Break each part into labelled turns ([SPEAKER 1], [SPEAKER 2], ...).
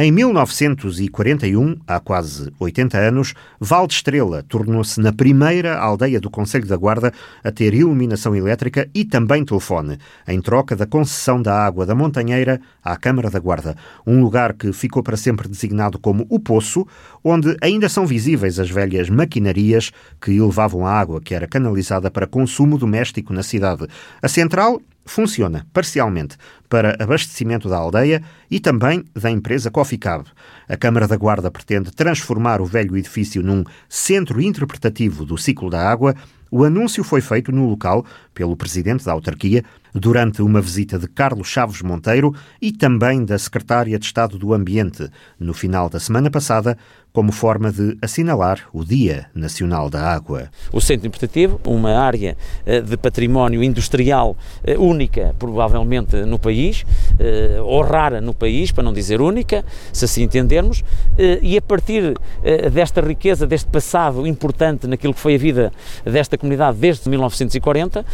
[SPEAKER 1] Em 1941, há quase 80 anos, Val de Estrela tornou-se na primeira aldeia do Conselho da Guarda a ter iluminação elétrica e também telefone, em troca da concessão da água da Montanheira à Câmara da Guarda, um lugar que ficou para sempre designado como o Poço, onde ainda são visíveis as velhas maquinarias que elevavam a água que era canalizada para consumo doméstico na cidade. A central funciona parcialmente para abastecimento da aldeia e também da empresa Coffee Cab. A Câmara da Guarda pretende transformar o velho edifício num centro interpretativo do ciclo da água. O anúncio foi feito no local pelo presidente da autarquia durante uma visita de Carlos Chaves Monteiro e também da secretária de Estado do Ambiente no final da semana passada, como forma de assinalar o Dia Nacional da Água.
[SPEAKER 2] O Centro Interpretativo, uma área eh, de património industrial eh, única, provavelmente, no país, eh, ou rara no país, para não dizer única, se assim entendermos, e a partir desta riqueza, deste passado importante naquilo que foi a vida desta comunidade desde 1940,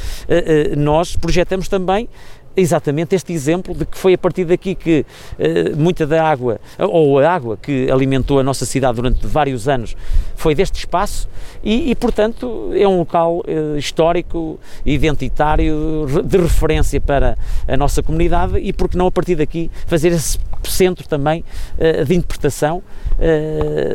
[SPEAKER 2] nós projetamos também exatamente este exemplo de que foi a partir daqui que uh, muita da água, ou a água que alimentou a nossa cidade durante vários anos, foi deste espaço e, e portanto, é um local uh, histórico, identitário, de referência para a nossa comunidade e, porque não, a partir daqui, fazer esse centro também uh, de interpretação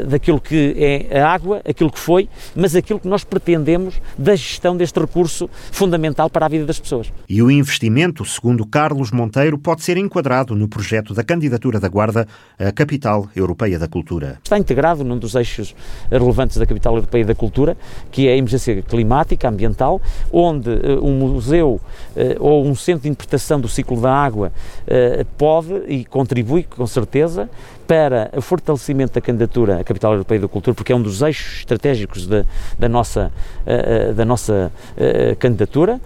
[SPEAKER 2] daquilo que é a água, aquilo que foi, mas aquilo que nós pretendemos da gestão deste recurso fundamental para a vida das pessoas.
[SPEAKER 1] E o investimento, segundo Carlos Monteiro, pode ser enquadrado no projeto da candidatura da Guarda à Capital Europeia da Cultura.
[SPEAKER 2] Está integrado num dos eixos relevantes da Capital Europeia da Cultura, que é a emergência climática, ambiental, onde uh, um museu uh, ou um centro de interpretação do ciclo da água uh, pode e contribui, com certeza, para o fortalecimento da candidatura à Capital Europeia da Cultura, porque é um dos eixos estratégicos da, da nossa, uh, da nossa uh, candidatura,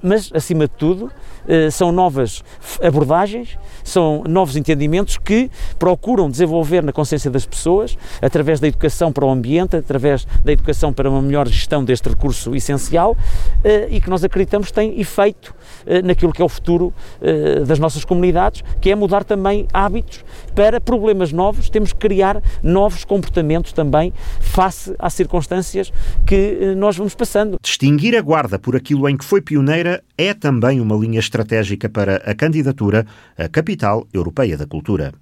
[SPEAKER 2] mas, acima de tudo, são novas abordagens, são novos entendimentos que procuram desenvolver na consciência das pessoas, através da educação para o ambiente, através da educação para uma melhor gestão deste recurso essencial e que nós acreditamos tem efeito naquilo que é o futuro das nossas comunidades, que é mudar também hábitos para problemas novos, temos que criar novos comportamentos também face às circunstâncias que eh, nós vamos passando.
[SPEAKER 1] Distinguir a Guarda por aquilo em que foi pioneira é também uma linha estratégica para a candidatura à Capital Europeia da Cultura.